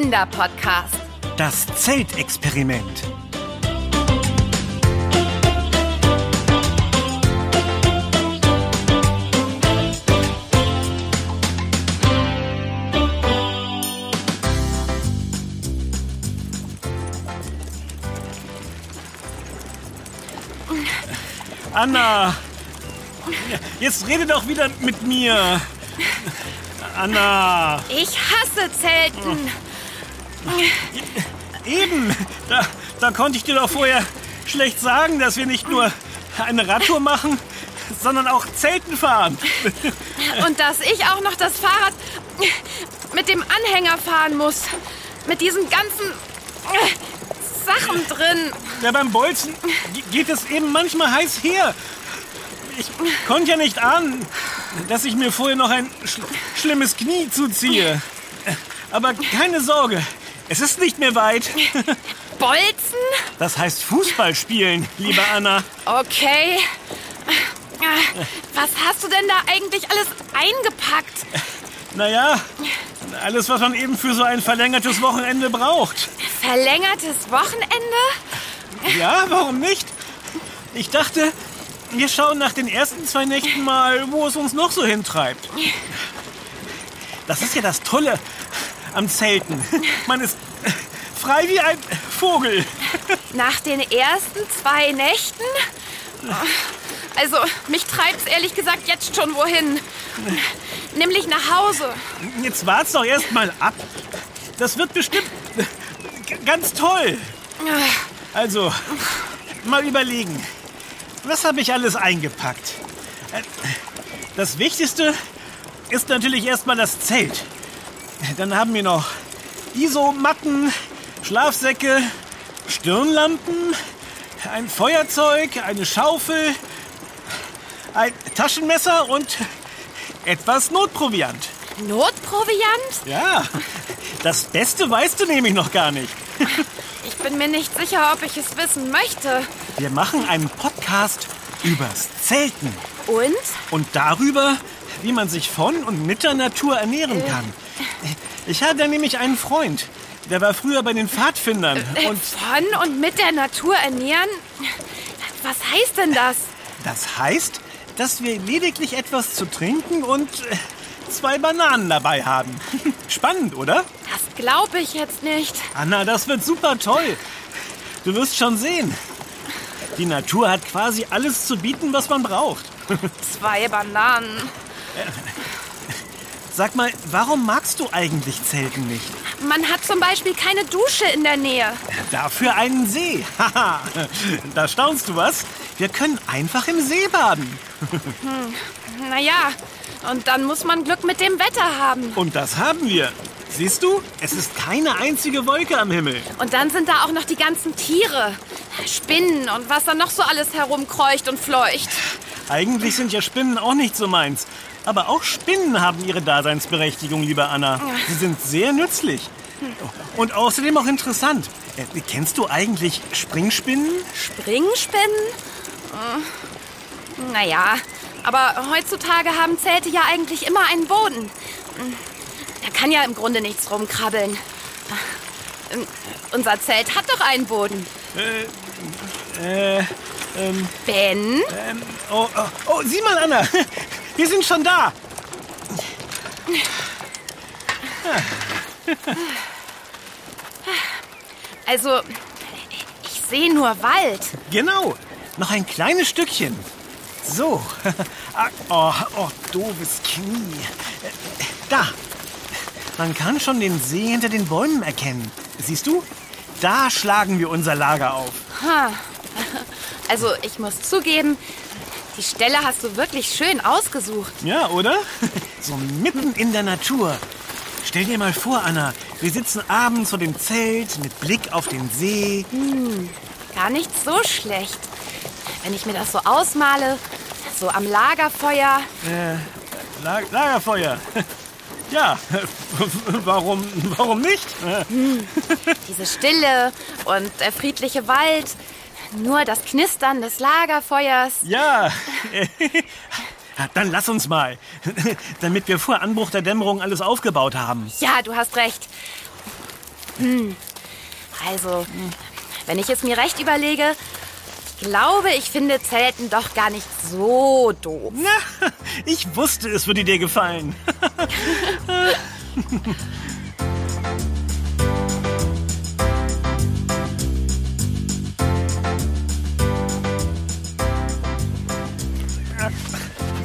Kinderpodcast. Das Zeltexperiment. Anna, jetzt rede doch wieder mit mir. Anna. Ich hasse Zelten. Eben, da, da konnte ich dir doch vorher schlecht sagen, dass wir nicht nur eine Radtour machen, sondern auch Zelten fahren. Und dass ich auch noch das Fahrrad mit dem Anhänger fahren muss. Mit diesen ganzen äh, Sachen drin. Ja, beim Bolzen geht es eben manchmal heiß her. Ich konnte ja nicht ahnen, dass ich mir vorher noch ein sch schlimmes Knie zuziehe. Aber keine Sorge, es ist nicht mehr weit. Bolzen? Das heißt Fußball spielen, liebe Anna. Okay. Was hast du denn da eigentlich alles eingepackt? Naja, alles, was man eben für so ein verlängertes Wochenende braucht. Verlängertes Wochenende? Ja, warum nicht? Ich dachte, wir schauen nach den ersten zwei Nächten mal, wo es uns noch so hintreibt. Das ist ja das Tolle am Zelten. Man ist frei wie ein Vogel. Nach den ersten zwei Nächten? Also, mich treibt's ehrlich gesagt jetzt schon wohin. Nämlich nach Hause. Jetzt wart's doch erst mal ab. Das wird bestimmt ganz toll. Also, mal überlegen. Was habe ich alles eingepackt? Das Wichtigste ist natürlich erstmal das Zelt. Dann haben wir noch Isomatten, Schlafsäcke, Stirnlampen, ein Feuerzeug, eine Schaufel, ein Taschenmesser und etwas Notproviant. Notproviant? Ja, das Beste weißt du nämlich noch gar nicht. Ich bin mir nicht sicher, ob ich es wissen möchte. Wir machen einen Podcast übers Zelten. Und? Und darüber, wie man sich von und mit der Natur ernähren kann. Ich hatte nämlich einen Freund, der war früher bei den Pfadfindern. Äh, Und von und mit der Natur ernähren? Was heißt denn das? das heißt, dass wir lediglich etwas zu trinken und äh, zwei Bananen dabei haben. Spannend, oder? Das glaube ich jetzt nicht. Anna, das wird super toll. Du wirst schon sehen. Die Natur hat quasi alles zu bieten, was man braucht. Zwei Bananen. Sag mal, warum magst du eigentlich Zelten nicht? Man hat zum Beispiel keine Dusche in der Nähe. Dafür einen See. Haha, da staunst du was? Wir können einfach im See baden. Naja, und dann muss man Glück mit dem Wetter haben. Und das haben wir. Siehst du, es ist keine einzige Wolke am Himmel. Und dann sind da auch noch die ganzen Tiere. Spinnen und was da noch so alles herumkreucht und fleucht. Eigentlich sind ja Spinnen auch nicht so meins. Aber auch Spinnen haben ihre Daseinsberechtigung, liebe Anna. Sie sind sehr nützlich. Und außerdem auch interessant. Äh, Kennst du eigentlich Springspinnen? Springspinnen? Hm, Naja, aber heutzutage haben Zelte ja eigentlich immer einen Boden. Da kann ja im Grunde nichts rumkrabbeln. Hm, Unser Zelt hat doch einen Boden. Äh, Ben? ähm, oh, oh, oh, sieh mal, Anna. Wir sind schon da. Also, ich sehe nur Wald. Genau. Noch ein kleines Stückchen. So. Ah, Oh, oh, doofes Knie. Da. Man kann schon den See hinter den Bäumen erkennen. Siehst du? Da schlagen wir unser Lager auf. Also, ich muss zugeben, die Stelle hast du wirklich schön ausgesucht. Ja, oder? So mitten in der Natur. Stell dir mal vor, Anna, wir sitzen abends vor dem Zelt mit Blick auf den See. Gar nicht so schlecht. Wenn ich mir das so ausmale, so am Lagerfeuer. La Lagerfeuer. Ja, warum, warum nicht? Diese Stille und der friedliche Wald. Nur das Knistern des Lagerfeuers. Ja. Dann lass uns mal, damit wir vor Anbruch der Dämmerung alles aufgebaut haben. Ja, du hast recht. Also, wenn ich es mir recht überlege, ich glaube, ich finde Zelten doch gar nicht so doof. Na, ich wusste, es würde dir gefallen.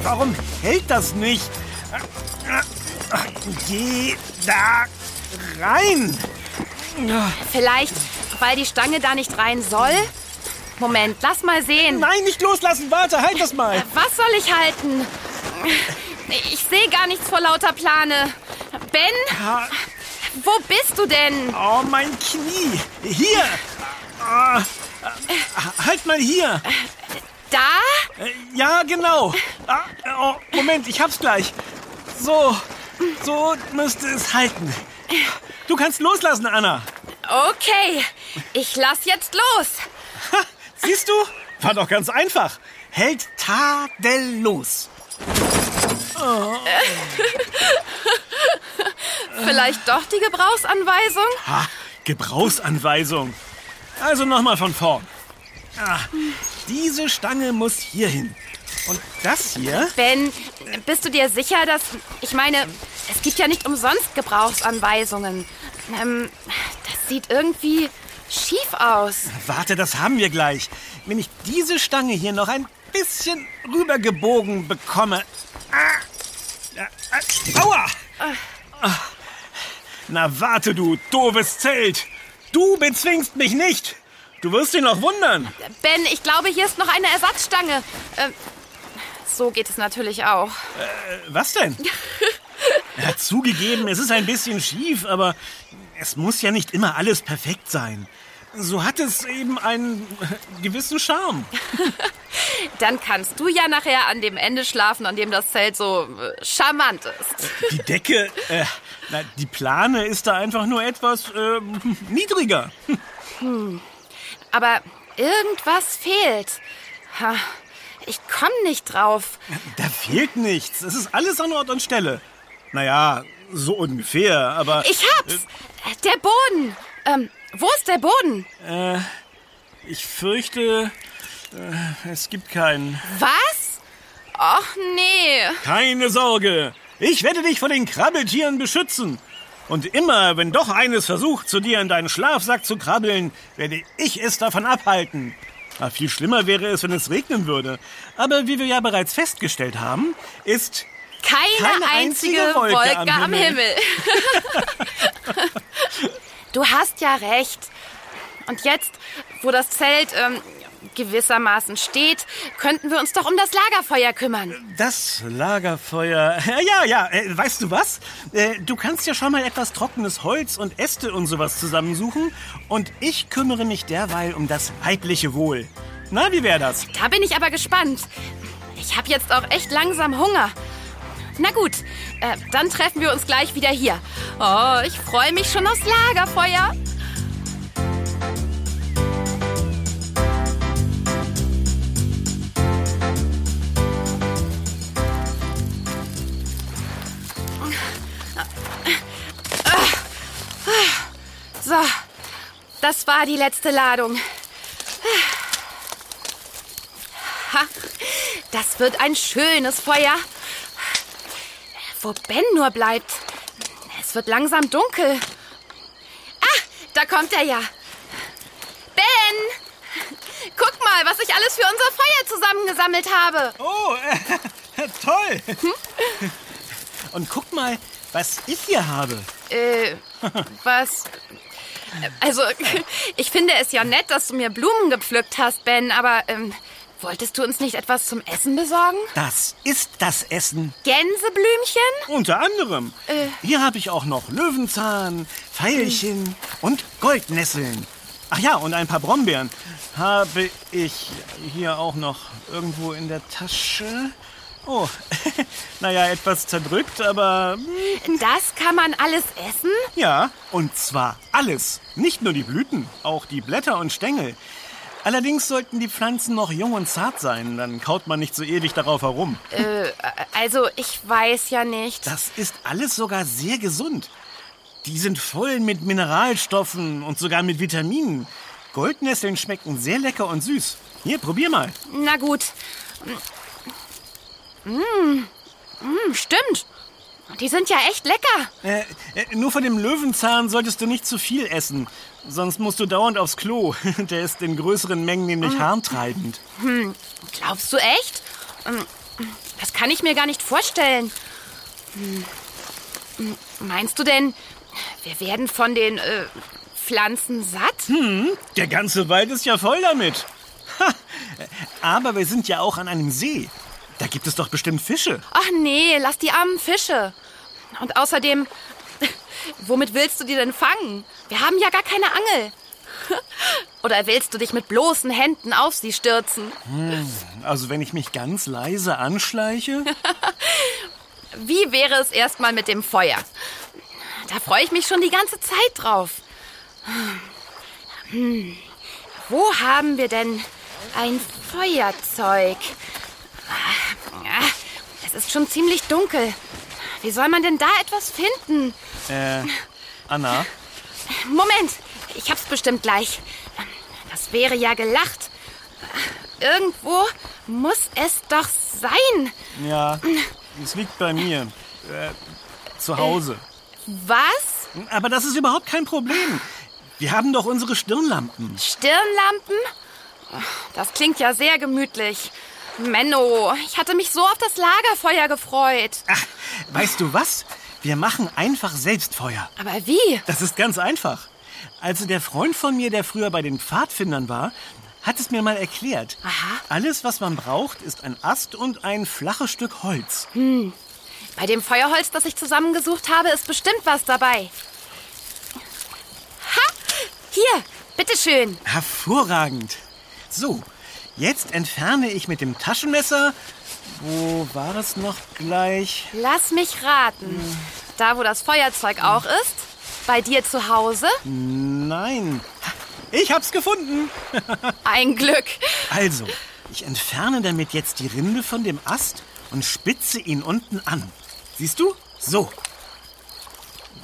Warum hält das nicht? Geh da rein. Vielleicht, weil die Stange da nicht rein soll? Moment, lass mal sehen. Nein, nicht loslassen. Warte, halt das mal. Was soll ich halten? Ich sehe gar nichts vor lauter Plane. Ben, Ah, wo bist du denn? Oh, mein Knie. Hier. Ah, halt mal hier. Da? Äh, Ja, genau. Ah, oh, Moment, ich hab's gleich. So, so müsste es halten. Du kannst loslassen, Anna. Okay, ich lass jetzt los. Ha, siehst du? War doch ganz einfach. Hält tadellos. Vielleicht doch die Gebrauchsanweisung? Ha, Gebrauchsanweisung. Also nochmal von vorn. Ah, diese Stange muss hier hin. Und das hier? Ben, bist du dir sicher, dass... Ich meine, es gibt ja nicht umsonst Gebrauchsanweisungen. Ähm, das sieht irgendwie schief aus. Warte, das haben wir gleich. Wenn ich diese Stange hier noch ein bisschen rübergebogen bekomme. Ah, ah, aua! Ah. Na warte, du doofes Zelt. Du bezwingst mich nicht. Du wirst dich noch wundern. Ben, ich glaube, hier ist noch eine Ersatzstange. Ähm, so geht es natürlich auch. Was denn? Ja, zugegeben, es ist ein bisschen schief, aber es muss ja nicht immer alles perfekt sein. So hat es eben einen äh, gewissen Charme. Dann kannst du ja nachher an dem Ende schlafen, an dem das Zelt so äh, charmant ist. Die Decke, äh, na, die Plane ist da einfach nur etwas äh, niedriger. Aber irgendwas fehlt. Ha, Ich komme nicht drauf. Da fehlt nichts. Es ist alles an Ort und Stelle. Naja, so ungefähr, aber Ich hab's! Der Boden! Ähm, wo ist der Boden? ich fürchte, äh, es gibt keinen. Was? Och nee. Keine Sorge. Ich werde dich vor den Krabbeltieren beschützen. Und immer, wenn doch eines versucht, zu dir in deinen Schlafsack zu krabbeln, werde ich es davon abhalten. Na, viel schlimmer wäre es, wenn es regnen würde. Aber wie wir ja bereits festgestellt haben, ist Keine, Keine einzige, einzige Wolke, Wolke am am Himmel. du hast ja recht. Und jetzt, wo das Zelt ähm, gewissermaßen steht, könnten wir uns doch um das Lagerfeuer kümmern. das Lagerfeuer. Ja, ja, ja. Äh, weißt du was? Äh, du kannst ja schon mal etwas trockenes Holz und Äste und sowas zusammensuchen. Und ich kümmere mich derweil um das weibliche Wohl. Na, wie wäre das? Da bin ich aber gespannt. Ich habe jetzt auch echt langsam Hunger. Na gut, äh, dann treffen wir uns gleich wieder hier. Oh, ich freue mich schon aufs Lagerfeuer. Das war die letzte Ladung. Ha, das wird ein schönes Feuer. Wo Ben nur bleibt. Es wird langsam dunkel. Ah, da kommt er ja. Ben! Guck mal, was ich alles für unser Feuer zusammengesammelt habe. Oh, äh, toll. Und guck mal, was ich hier habe. Äh, was? Also, ich finde es ja nett, dass du mir Blumen gepflückt hast, Ben, aber ähm, wolltest du uns nicht etwas zum Essen besorgen? Das ist das Essen. Gänseblümchen? Unter anderem. Äh. Hier habe ich auch noch Löwenzahn, Veilchen und Goldnesseln. Ach ja, und ein paar Brombeeren habe ich hier auch noch irgendwo in der Tasche. Oh, naja, etwas zerdrückt, aber hm, Das kann man alles essen? ja, und zwar alles. Nicht nur die Blüten, auch die Blätter und Stängel. Allerdings sollten die Pflanzen noch jung und zart sein, dann kaut man nicht so ewig darauf herum. Äh, also ich weiß ja nicht. Das ist alles sogar sehr gesund. Die sind voll mit Mineralstoffen und sogar mit Vitaminen. Goldnesseln schmecken sehr lecker und süß. Hier, probier mal. Na gut. Mm, mm, stimmt. Die sind ja echt lecker. Äh, äh, nur von dem Löwenzahn solltest du nicht zu viel essen. Sonst musst du dauernd aufs Klo. Der ist in größeren Mengen nämlich harntreibend. Hm, glaubst du echt? Ähm, Das kann ich mir gar nicht vorstellen. Hm, Meinst du denn, wir werden von den äh, Pflanzen satt? Der ganze Wald ist ja voll damit. Ha. Aber wir sind ja auch an einem See. Da gibt es doch bestimmt Fische. Ach nee, lass die armen Fische. Und außerdem, womit willst du die denn fangen? Wir haben ja gar keine Angel. Oder willst du dich mit bloßen Händen auf sie stürzen? Also wenn ich mich ganz leise anschleiche? Wie wäre es erstmal mit dem Feuer? Da freue ich mich schon die ganze Zeit drauf. Hm, wo haben wir denn ein Feuerzeug? Es ist schon ziemlich dunkel. Wie soll man denn da etwas finden? Äh, Anna? Moment, ich hab's bestimmt gleich. Das wäre ja gelacht. Irgendwo muss es doch sein. Ja, es liegt bei mir. Äh, zu Hause. Was? Aber das ist überhaupt kein Problem. Wir haben doch unsere Stirnlampen. Stirnlampen? Das klingt ja sehr gemütlich. Menno, ich hatte mich so auf das Lagerfeuer gefreut. Ach, weißt du was? Wir machen einfach selbst Feuer. Aber wie? Das ist ganz einfach. Also der Freund von mir, der früher bei den Pfadfindern war, hat es mir mal erklärt. Aha. Alles, was man braucht, ist ein Ast und ein flaches Stück Holz. Bei dem Feuerholz, das ich zusammengesucht habe, ist bestimmt was dabei. Ha! Hier, bitteschön. Hervorragend. So, jetzt entferne ich mit dem Taschenmesser. Wo war es noch gleich? Lass mich raten. Da, wo das Feuerzeug auch ist? Bei dir zu Hause? Nein. Ich hab's gefunden. Ein Glück. Also, ich entferne damit jetzt die Rinde von dem Ast und spitze ihn unten an. Siehst du? So.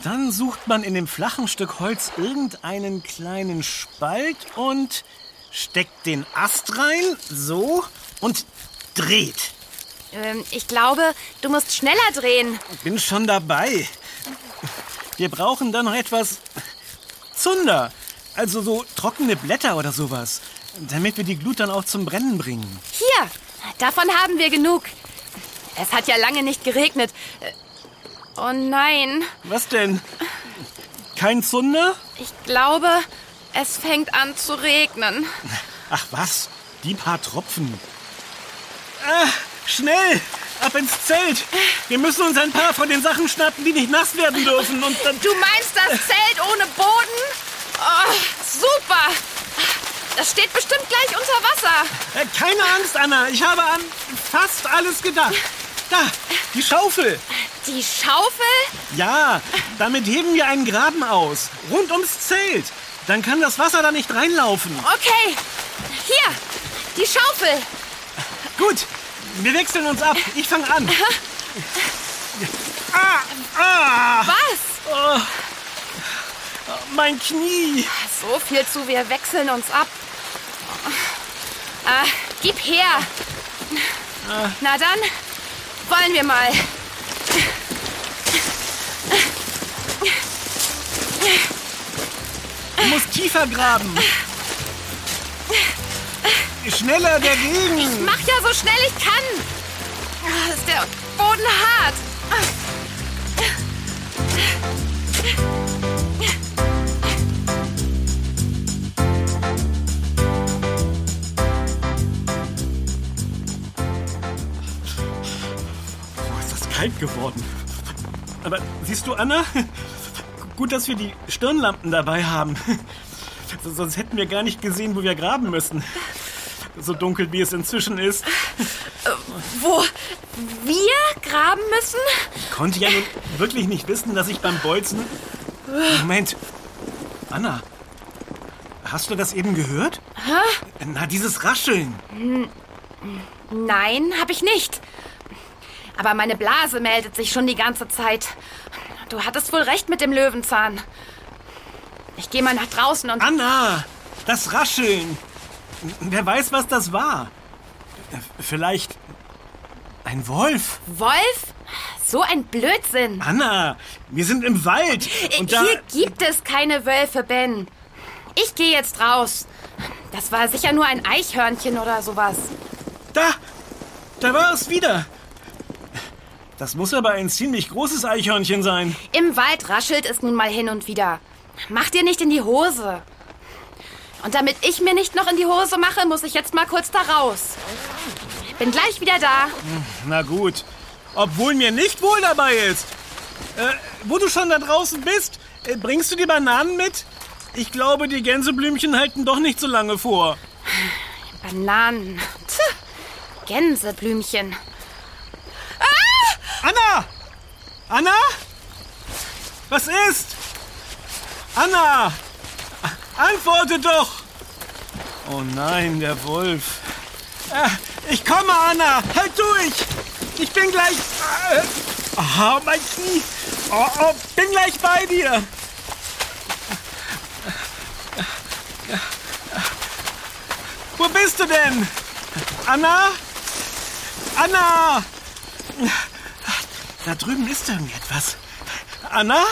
Dann sucht man in dem flachen Stück Holz irgendeinen kleinen Spalt und steckt den Ast rein, so, und dreht. Ähm, ich glaube, du musst schneller drehen. Bin schon dabei. Wir brauchen dann noch etwas Zunder, also so trockene Blätter oder sowas, damit wir die Glut dann auch zum Brennen bringen. Hier, davon haben wir genug. Es hat ja lange nicht geregnet. Äh, Oh nein, Was denn? Kein Zunder? ich glaube, es fängt an zu regnen. Ach was, die paar Tropfen. Ah, schnell, ab ins Zelt. Wir müssen uns ein paar von den Sachen schnappen, die nicht nass werden dürfen. Und dann... Du meinst das Zelt ohne Boden? Oh, super! Das steht bestimmt gleich unter Wasser. Äh, keine Angst, Anna, ich habe an fast alles gedacht. Da, die Schaufel. Die Schaufel? Ja, damit heben wir einen Graben aus, rund ums Zelt. Dann kann das Wasser da nicht reinlaufen. Okay. Hier, die Schaufel. Gut, wir wechseln uns ab. Ich fange an. Ah, ah, Was? mein Knie. So viel zu, wir wechseln uns ab. Ah, gib her. Na dann, wollen wir mal. Du musst tiefer graben. Schneller dagegen. Mach ja so schnell ich kann. Ah, Ist der Boden hart. Boah, ist das kalt geworden. Aber siehst du, Anna? Gut, dass wir die Stirnlampen dabei haben. Sonst hätten wir gar nicht gesehen, wo wir graben müssen. So dunkel, wie es inzwischen ist. Wo wir graben müssen? Konnte ja nun wirklich nicht wissen, dass ich beim Bolzen... Moment. Anna, hast du das eben gehört? Na, dieses Rascheln. Nein, habe ich nicht. Aber meine Blase meldet sich schon die ganze Zeit. Du hattest wohl recht mit dem Löwenzahn. Ich gehe mal nach draußen und... Anna, das Rascheln. Wer weiß, was das war. Vielleicht ein Wolf. Wolf? So ein Blödsinn. Anna, wir sind im Wald. Und da... Hier gibt es keine Wölfe, Ben. Ich gehe jetzt raus. Das war sicher nur ein Eichhörnchen oder sowas. Da! Da war es wieder. Das muss aber ein ziemlich großes Eichhörnchen sein. Im Wald raschelt es nun mal hin und wieder. Mach dir nicht in die Hose. Und damit ich mir nicht noch in die Hose mache, muss ich jetzt mal kurz da raus. Bin gleich wieder da. Na gut. Obwohl mir nicht wohl dabei ist. Äh, wo du schon da draußen bist, äh, bringst du die Bananen mit? Ich glaube, die Gänseblümchen halten doch nicht so lange vor. Bananen. Tch, Gänseblümchen. Anna! Anna? Was ist? Anna! Antworte doch! Oh nein, der Wolf. Ah, Ich komme, Anna! Halt durch! Ich bin gleich. Äh, Aha, mein Knie! Oh, oh, bin gleich bei dir! Wo bist du denn? Anna? Anna! Da drüben ist irgendetwas. Anna?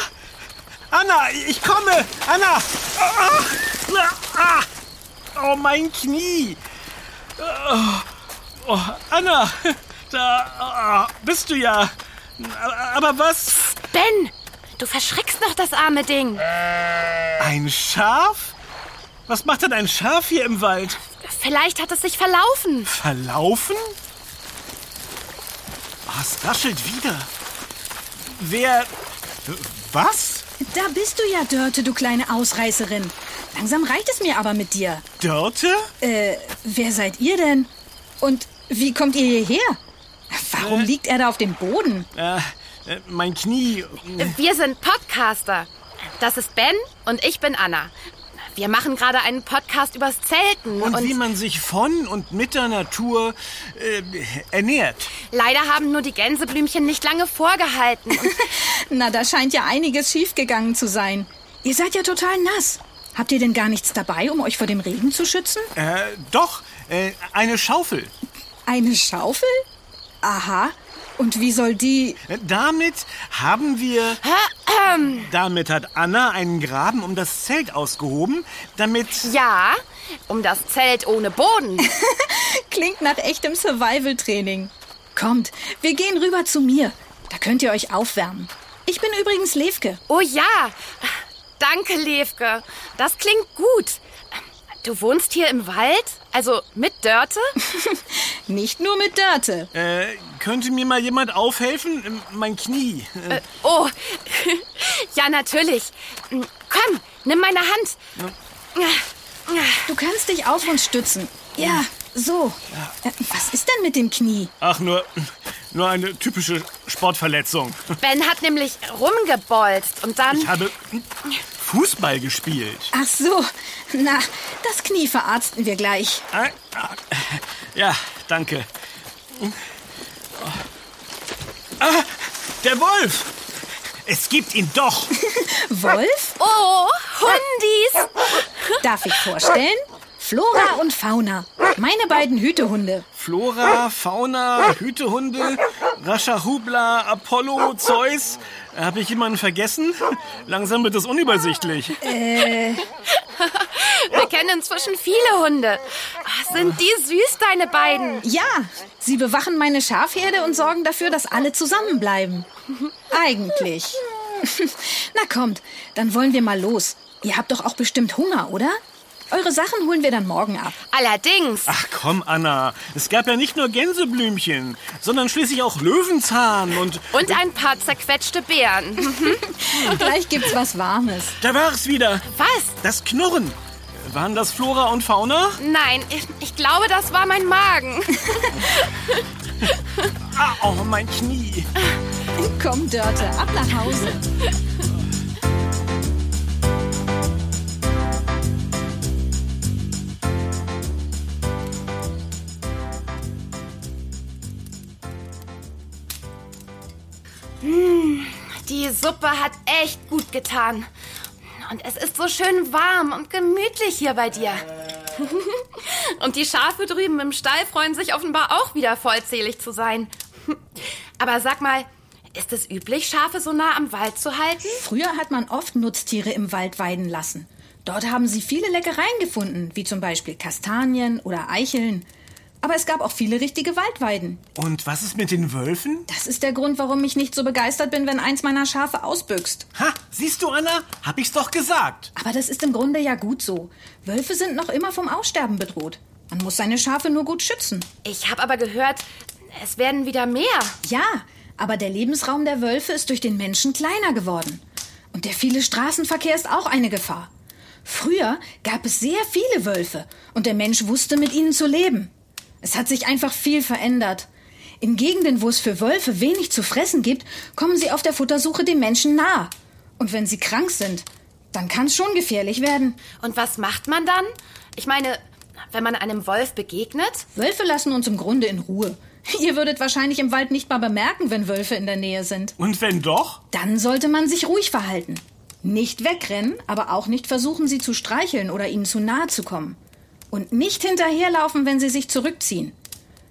Anna, ich komme! Anna! Oh, mein Knie! Oh, oh, Anna! Da ah, bist du ja. Aber was? Ben, du verschreckst noch das arme Ding. Ein Schaf? Was macht denn ein Schaf hier im Wald? Vielleicht hat es sich verlaufen. Verlaufen? Oh, es raschelt wieder. Wer. Was? Da bist du ja, Dörte, du kleine Ausreißerin. Langsam reicht es mir aber mit dir. Dörte? Äh, wer seid ihr denn? Und wie kommt ihr hierher? Warum liegt er da auf dem Boden? Äh, äh, mein Knie. Wir sind Podcaster. Das ist Ben und ich bin Anna. Wir machen gerade einen Podcast übers Zelten Und, und, wie man sich von und mit der Natur äh, ernährt. leider haben nur die Gänseblümchen nicht lange vorgehalten. Na, da scheint ja einiges schiefgegangen zu sein. Ihr seid ja total nass. Habt ihr denn gar nichts dabei, um euch vor dem Regen zu schützen? Äh, doch, äh, eine Schaufel. Eine Schaufel? Aha. Und wie soll die... Äh, Damit haben wir. Damit hat Anna einen Graben um das Zelt ausgehoben, damit. ja, um das Zelt ohne Boden. Klingt nach echtem Survival-Training. Kommt, wir gehen rüber zu mir. Da könnt ihr euch aufwärmen. Ich bin übrigens Levke. Oh ja, danke, Levke. Das klingt gut. Du wohnst hier im Wald? Also mit Dörte? Nicht nur mit Dörte. Äh, könnte mir mal jemand aufhelfen? Ähm, Mein Knie. Äh, Äh, oh, ja, natürlich. Komm, nimm meine Hand. Du kannst dich auf uns stützen. Ja, so. Äh, Was ist denn mit dem Knie? Ach, nur, nur eine typische Sportverletzung. Ben hat nämlich rumgebolzt und dann... Ich habe Fußball gespielt. Ach so. Na, das Knie verarzten wir gleich. Ah, ah, Ja, danke. Ah, der Wolf! Es gibt ihn doch! Wolf? Oh, Hundis! Darf ich vorstellen? Flora und Fauna. Meine beiden Hütehunde. Flora, Fauna, Hütehunde, Rashahubla, Apollo, Zeus. Habe ich jemanden vergessen? Langsam wird es unübersichtlich. Wir kennen inzwischen viele Hunde. Ah, Sind die süß, deine beiden? Ja, sie bewachen meine Schafherde und sorgen dafür, dass alle zusammenbleiben. Eigentlich. Na kommt, dann wollen wir mal los. Ihr habt doch auch bestimmt Hunger, oder? Eure Sachen holen wir dann morgen ab. Allerdings. Ach komm, Anna. Es gab ja nicht nur Gänseblümchen, sondern schließlich auch Löwenzahn und... Und ein paar zerquetschte Beeren. Gleich gibt's was Warmes. Da war es wieder. Was? Das Knurren. Waren das Flora und Fauna? Nein, ich, ich glaube, das war mein Magen. Ah, oh, mein Knie. Komm, Dörte, ab nach Hause. Die Suppe hat echt gut getan. Und es ist so schön warm und gemütlich hier bei dir. und die Schafe drüben im Stall freuen sich offenbar auch wieder vollzählig zu sein. Aber sag mal, ist es üblich, Schafe so nah am Wald zu halten? Früher hat man oft Nutztiere im Wald weiden lassen. Dort haben sie viele Leckereien gefunden, wie zum Beispiel Kastanien oder Eicheln. Aber es gab auch viele richtige Waldweiden. Und was ist mit den Wölfen? Das ist der Grund, warum ich nicht so begeistert bin, wenn eins meiner Schafe ausbüchst. Ha, siehst du, Anna? Hab ich's doch gesagt. Aber das ist im Grunde ja gut so. Wölfe sind noch immer vom Aussterben bedroht. Man muss seine Schafe nur gut schützen. Ich habe aber gehört, es werden wieder mehr. Ja, aber der Lebensraum der Wölfe ist durch den Menschen kleiner geworden. Und der viele Straßenverkehr ist auch eine Gefahr. Früher gab es sehr viele Wölfe und der Mensch wusste mit ihnen zu leben. Es hat sich einfach viel verändert. In Gegenden, wo es für Wölfe wenig zu fressen gibt, kommen sie auf der Futtersuche den Menschen nah. Und wenn sie krank sind, dann kann es schon gefährlich werden. Und was macht man dann? Ich meine, wenn man einem Wolf begegnet? Wölfe lassen uns im Grunde in Ruhe. Ihr würdet wahrscheinlich im Wald nicht mal bemerken, wenn Wölfe in der Nähe sind. Und wenn doch? Dann sollte man sich ruhig verhalten. Nicht wegrennen, aber auch nicht versuchen, sie zu streicheln oder ihnen zu nahe zu kommen. Und nicht hinterherlaufen, wenn sie sich zurückziehen.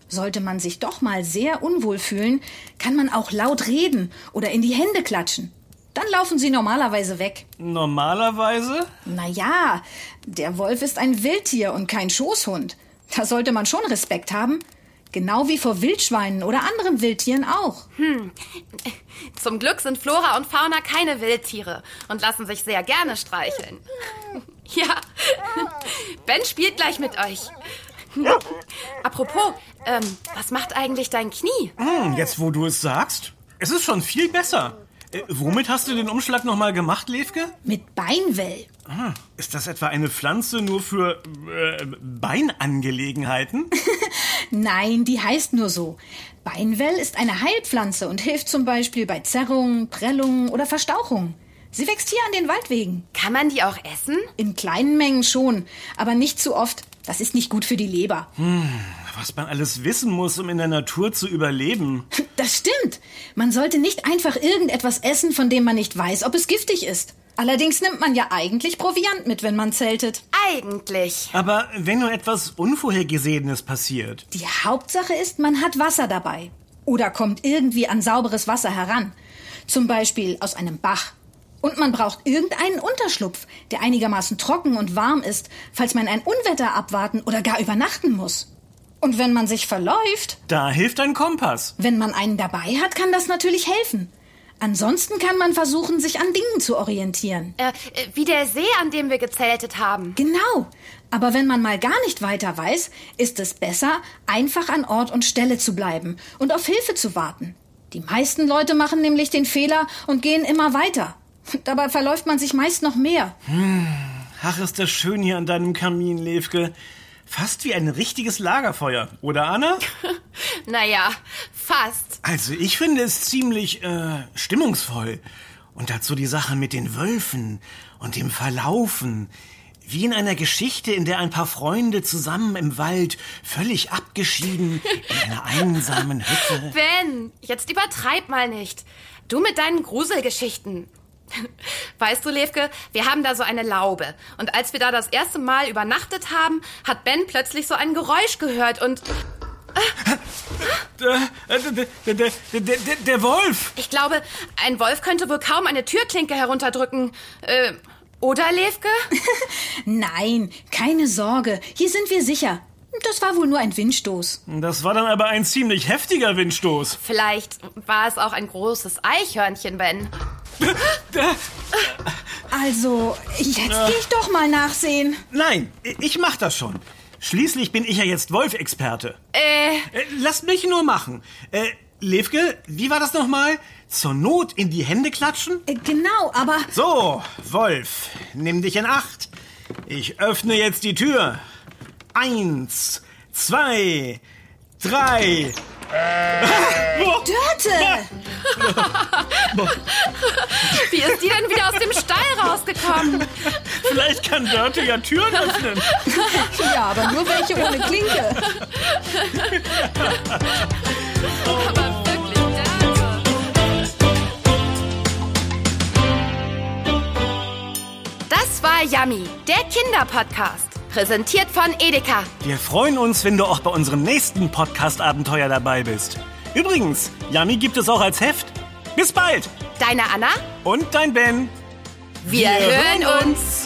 Sollte man sich doch mal sehr unwohl fühlen, kann man auch laut reden oder in die Hände klatschen. Dann laufen sie normalerweise weg. Normalerweise? Naja, der Wolf ist ein Wildtier und kein Schoßhund. Da sollte man schon Respekt haben. Genau wie vor Wildschweinen oder anderen Wildtieren auch. Hm. Zum Glück sind Flora und Fauna keine Wildtiere und lassen sich sehr gerne streicheln. Ja, Ben spielt gleich mit euch. Apropos, ähm, was macht eigentlich dein Knie? Hm, jetzt wo du es sagst, es ist schon viel besser. Äh, womit hast du den Umschlag nochmal gemacht, Levke? Mit Beinwell. Ah, ist das etwa eine Pflanze nur für äh, Beinangelegenheiten? Nein, die heißt nur so. Beinwell ist eine Heilpflanze und hilft zum Beispiel bei Zerrungen, Prellungen oder Verstauchungen. Sie wächst hier an den Waldwegen. Kann man die auch essen? In kleinen Mengen schon, aber nicht zu oft. Das ist nicht gut für die Leber. Hm, was man alles wissen muss, um in der Natur zu überleben. Das stimmt. Man sollte nicht einfach irgendetwas essen, von dem man nicht weiß, ob es giftig ist. Allerdings nimmt man ja eigentlich Proviant mit, wenn man zeltet. Eigentlich. Aber wenn nur etwas Unvorhergesehenes passiert. Die Hauptsache ist, man hat Wasser dabei. Oder kommt irgendwie an sauberes Wasser heran. Zum Beispiel aus einem Bach. Und man braucht irgendeinen Unterschlupf, der einigermaßen trocken und warm ist, falls man ein Unwetter abwarten oder gar übernachten muss. Und wenn man sich verläuft. Da hilft ein Kompass. Wenn man einen dabei hat, kann das natürlich helfen. Ansonsten kann man versuchen, sich an Dingen zu orientieren. Äh, wie der See, an dem wir gezeltet haben. Genau. Aber wenn man mal gar nicht weiter weiß, ist es besser, einfach an Ort und Stelle zu bleiben und auf Hilfe zu warten. Die meisten Leute machen nämlich den Fehler und gehen immer weiter. Dabei verläuft man sich meist noch mehr. Hm, ach, ist das schön hier an deinem Kamin, Levke. Fast wie ein richtiges Lagerfeuer, oder Anna? naja, fast. Also ich finde es ziemlich äh, stimmungsvoll. Und dazu die Sache mit den Wölfen und dem Verlaufen. Wie in einer Geschichte, in der ein paar Freunde zusammen im Wald, völlig abgeschieden, in einer einsamen Hütte. Ben, jetzt übertreib mal nicht. Du mit deinen Gruselgeschichten. Weißt du, Levke, wir haben da so eine Laube. Und als wir da das erste Mal übernachtet haben, hat Ben plötzlich so ein Geräusch gehört und... Der, der, der, der, der Wolf! Ich glaube, ein Wolf könnte wohl kaum eine Türklinke herunterdrücken. Äh, oder, Levke? Nein, keine Sorge. Hier sind wir sicher. Das war wohl nur ein Windstoß. Das war dann aber ein ziemlich heftiger Windstoß. Vielleicht war es auch ein großes Eichhörnchen, Ben. Also, jetzt gehe ich doch mal nachsehen. Nein, ich mach das schon. Schließlich bin ich ja jetzt Wolf-Experte. Äh. äh. Lasst mich nur machen. Äh, Levke, wie war das nochmal? Zur Not in die Hände klatschen? Äh, genau, aber. So, Wolf, nimm dich in Acht. Ich öffne jetzt die Tür. Eins, zwei, drei. Dörte! Wie ist die denn wieder aus dem Stall rausgekommen? Vielleicht kann Dörte ja Türen öffnen. Ja, aber nur welche ohne Klinke. Aber wirklich, danke. Das war Yummy, der Kinderpodcast präsentiert von Edeka. Wir freuen uns, wenn du auch bei unserem nächsten Podcast-Abenteuer dabei bist. Übrigens, Yummy gibt es auch als Heft. Bis bald! Deine Anna und dein Ben. Wir, Wir hören uns.